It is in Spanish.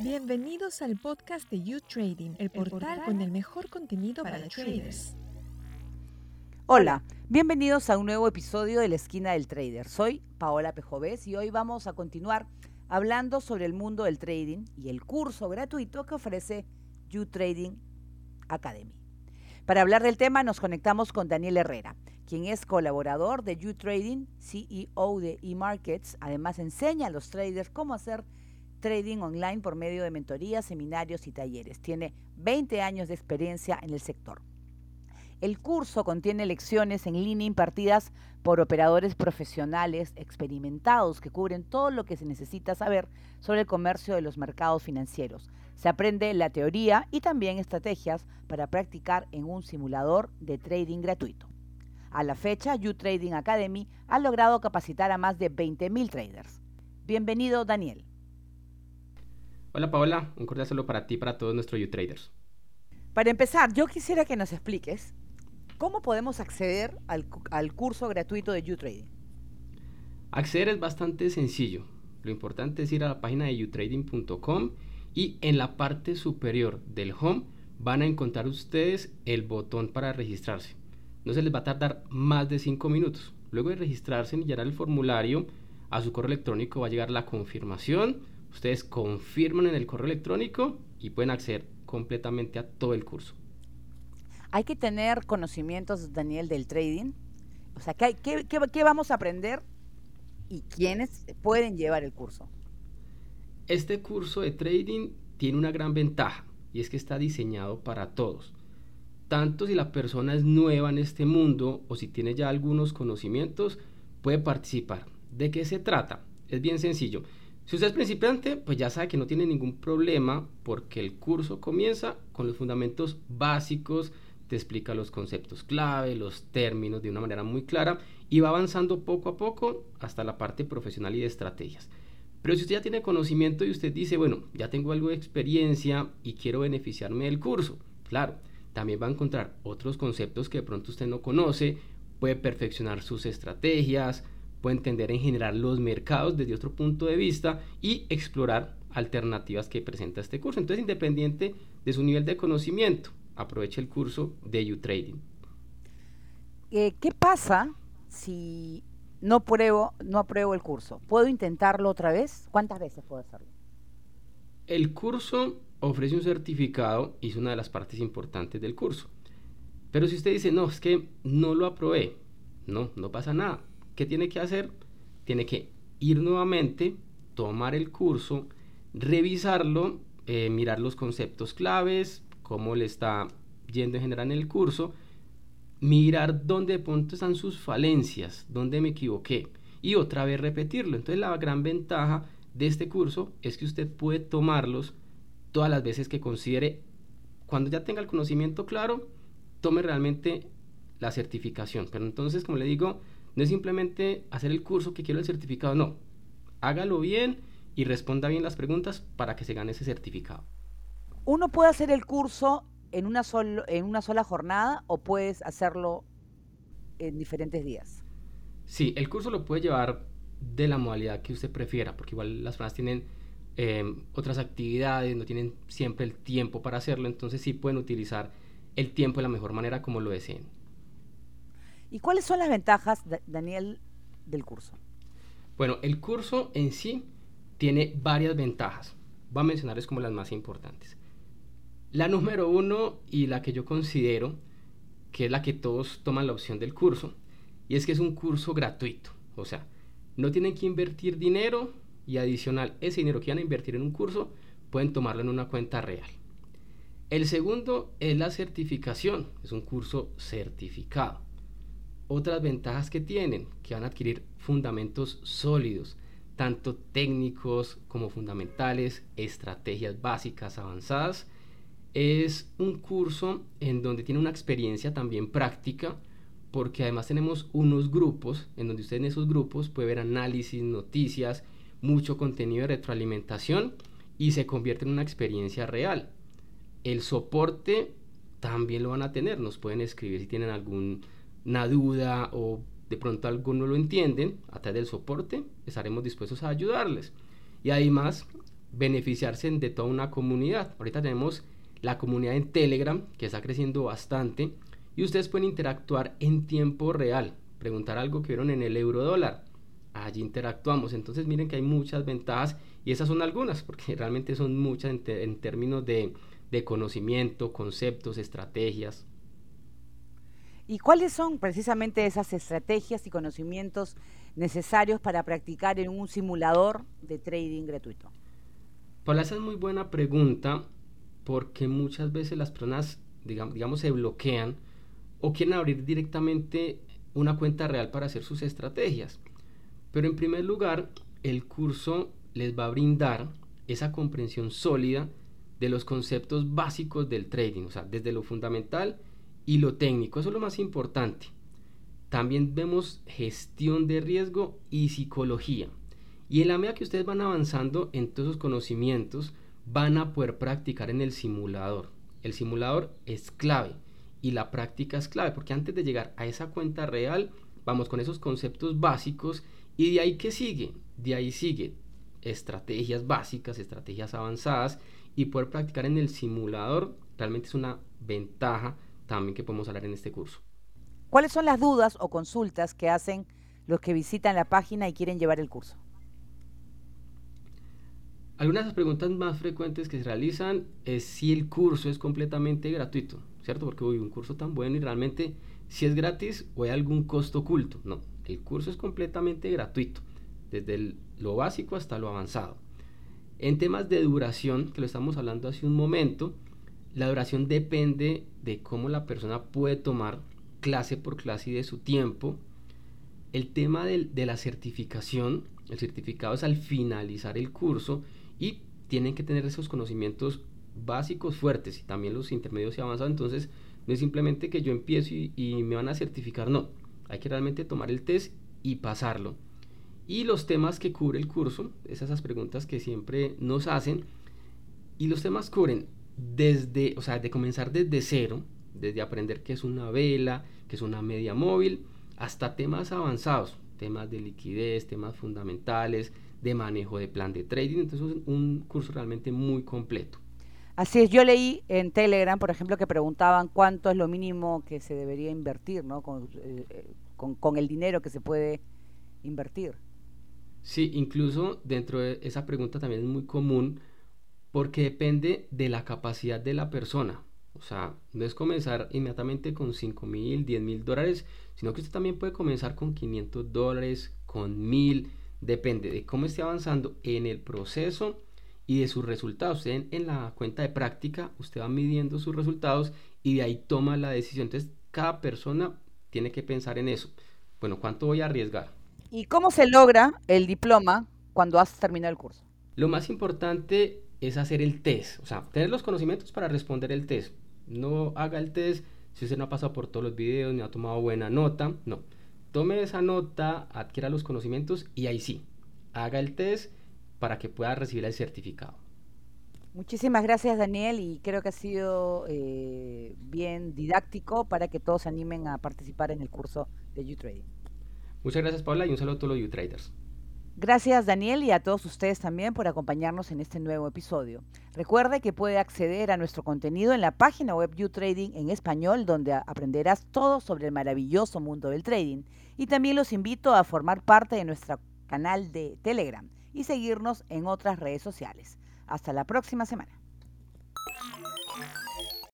Bienvenidos al podcast de You Trading, el portal con el mejor contenido para traders. Hola, bienvenidos a un nuevo episodio de La Esquina del Trader. Soy Paola Pejovés y hoy vamos a continuar hablando sobre el mundo del trading y el curso gratuito que ofrece You Trading Academy. Para hablar del tema nos conectamos con Daniel Herrera, quien es colaborador de You Trading, CEO de eMarkets. Además enseña a los traders cómo hacer trading online por medio de mentorías, seminarios y talleres. Tiene 20 años de experiencia en el sector. El curso contiene lecciones en línea impartidas por operadores profesionales experimentados que cubren todo lo que se necesita saber sobre el comercio de los mercados financieros. Se aprende la teoría y también estrategias para practicar en un simulador de trading gratuito. A la fecha, You Trading Academy ha logrado capacitar a más de 20.000 traders. Bienvenido, Daniel. Hola Paola, un cordial saludo para ti y para todos nuestros U-Traders. Para empezar, yo quisiera que nos expliques cómo podemos acceder al, al curso gratuito de U-Trading. Acceder es bastante sencillo. Lo importante es ir a la página de utrading.com y en la parte superior del home van a encontrar ustedes el botón para registrarse. No se les va a tardar más de 5 minutos. Luego de registrarse y llenar el formulario, a su correo electrónico va a llegar la confirmación Ustedes confirman en el correo electrónico y pueden acceder completamente a todo el curso. Hay que tener conocimientos, Daniel, del trading. O sea, ¿qué, qué, vamos a aprender y quiénes pueden llevar el curso? Este curso de trading tiene una gran ventaja y es que está diseñado para todos. Tanto si la persona es nueva en este mundo o si tiene ya algunos conocimientos, puede participar. ¿De qué se trata? Es bien sencillo. Si usted es principiante, pues ya sabe que no tiene ningún problema porque el curso comienza con los fundamentos básicos, te explica los conceptos clave, los términos de una manera muy clara y va avanzando poco a poco hasta la parte profesional y de estrategias. Pero si usted ya tiene conocimiento y usted dice, bueno, ya tengo algo de experiencia y quiero beneficiarme del curso, claro, también va a encontrar otros conceptos que de pronto usted no conoce, puede perfeccionar sus estrategias, puede entender en general los mercados desde otro punto de vista y explorar alternativas que presenta este curso. Entonces, independiente de su nivel de conocimiento, aproveche el curso de U-Trading. Eh, ¿Qué pasa si no pruebo, no apruebo el curso? ¿Puedo intentarlo otra vez? ¿Cuántas veces puedo hacerlo? El curso ofrece un certificado y es una de las partes importantes del curso. Pero si usted dice, no, es que no lo aprobé, no, no pasa nada. ¿Qué tiene que hacer? Tiene que ir nuevamente, tomar el curso, revisarlo, eh, mirar los conceptos claves, cómo le está yendo en general en el curso, mirar dónde de pronto están sus falencias, dónde me equivoqué y otra vez repetirlo. Entonces la gran ventaja de este curso es que usted puede tomarlos todas las veces que considere, cuando ya tenga el conocimiento claro, tome realmente la certificación. Pero entonces, como le digo, no es simplemente hacer el curso que quiero el certificado, no. Hágalo bien y responda bien las preguntas para que se gane ese certificado. ¿Uno puede hacer el curso en una, en una sola jornada o puedes hacerlo en diferentes días? Sí, el curso lo puede llevar de la modalidad que usted prefiera, porque igual las personas tienen em, otras actividades, no tienen siempre el tiempo para hacerlo, entonces sí pueden utilizar el tiempo de la mejor manera como lo deseen. ¿Y cuáles son las ventajas, Daniel, del curso? Bueno, el curso en sí tiene varias ventajas. Voy a mencionarles como las más importantes. La número uno y la que yo considero que es la que todos toman la opción del curso, y es que es un curso gratuito. O sea, no tienen que invertir dinero y adicional ese dinero que van a invertir en un curso pueden tomarlo en una cuenta real. El segundo es la certificación, es un curso certificado otras ventajas que tienen, que van a adquirir fundamentos sólidos, tanto técnicos como fundamentales, estrategias básicas avanzadas. Es un curso en donde tiene una experiencia también práctica, porque además tenemos unos grupos en donde usted en esos grupos puede ver análisis, noticias, mucho contenido de retroalimentación y se convierte en una experiencia real. El soporte también lo van a tener, nos pueden escribir si tienen algún una duda o de pronto algo no lo entienden, a través del soporte estaremos dispuestos a ayudarles. Y además beneficiarse de toda una comunidad. Ahorita tenemos la comunidad en Telegram, que está creciendo bastante, y ustedes pueden interactuar en tiempo real, preguntar algo que vieron en el euro dólar. Allí interactuamos. Entonces miren que hay muchas ventajas y esas son algunas, porque realmente son muchas en, términos de, de conocimiento, conceptos, estrategias. ¿Y cuáles son precisamente esas estrategias y conocimientos necesarios para practicar en un simulador de trading gratuito? Paula, esa es muy buena pregunta porque muchas veces las personas, digamos, digamos, se bloquean o quieren abrir directamente una cuenta real para hacer sus estrategias. Pero en primer lugar, el curso les va a brindar esa comprensión sólida de los conceptos básicos del trading, o sea, desde lo fundamental y lo técnico, eso es lo más importante. También vemos gestión de riesgo y psicología. Y en la medida que ustedes van avanzando en todos esos conocimientos, van a poder practicar en el simulador. El simulador es clave y la práctica es clave, porque antes de llegar a esa cuenta real, vamos con esos conceptos básicos y de ahí que sigue, de ahí sigue estrategias básicas, estrategias avanzadas y poder practicar en el simulador realmente es una ventaja también que podemos hablar en este curso. ¿Cuáles son las dudas o consultas que hacen los que visitan la página y quieren llevar el curso? Algunas de las preguntas más frecuentes que se realizan es si el curso es completamente gratuito, ¿cierto? Porque hoy un curso tan bueno y realmente si es gratis o hay algún costo oculto. No, el curso es completamente gratuito, desde lo básico hasta lo avanzado. En temas de duración, que lo estamos hablando hace un momento, la duración depende de cómo la persona puede tomar clase por clase y de su tiempo. El tema de, la certificación, el certificado es al finalizar el curso y tienen que tener esos conocimientos básicos fuertes y también los intermedios y avanzados. Entonces, no es simplemente que yo empiezo y, y, me van a certificar, no. Hay que realmente tomar el test y pasarlo. Y los temas que cubre el curso, esas, esas preguntas que siempre nos hacen, y los temas cubren desde, o sea, de comenzar desde cero, desde aprender qué es una vela, qué es una media móvil, hasta temas avanzados, temas de liquidez, temas fundamentales, de manejo de plan de trading. Entonces es un curso realmente muy completo. Así es, yo leí en Telegram, por ejemplo, que preguntaban cuánto es lo mínimo que se debería invertir, ¿no? Con, eh, con, con el dinero que se puede invertir. Sí, incluso dentro de esa pregunta también es muy común porque depende de la capacidad de la persona. O sea, no es comenzar inmediatamente con 5 mil, 10 mil dólares, sino que usted también puede comenzar con 500 dólares, con 1000, depende de cómo esté avanzando en el proceso y de sus resultados. Usted en, la cuenta de práctica, usted va midiendo sus resultados y de ahí toma la decisión. Entonces, cada persona tiene que pensar en eso. Bueno, ¿cuánto voy a arriesgar? ¿Y cómo se logra el diploma cuando has terminado el curso? Lo más importante es hacer el test, o sea, tener los conocimientos para responder el test. No haga el test si usted no ha pasado por todos los videos ni ha tomado buena nota, no. Tome esa nota, adquiera los conocimientos y ahí sí, haga el test para que pueda recibir el certificado. Muchísimas gracias Daniel y creo que ha sido eh, bien didáctico para que todos se animen a participar en el curso de YouTrading. Muchas gracias Paula y un saludo a todos los YouTraders. Gracias Daniel y a todos ustedes también por acompañarnos en este nuevo episodio. Recuerde que puede acceder a nuestro contenido en la página web YouTrading en español donde aprenderás todo sobre el maravilloso mundo del trading y también los invito a formar parte de nuestro canal de Telegram y seguirnos en otras redes sociales. Hasta la próxima semana.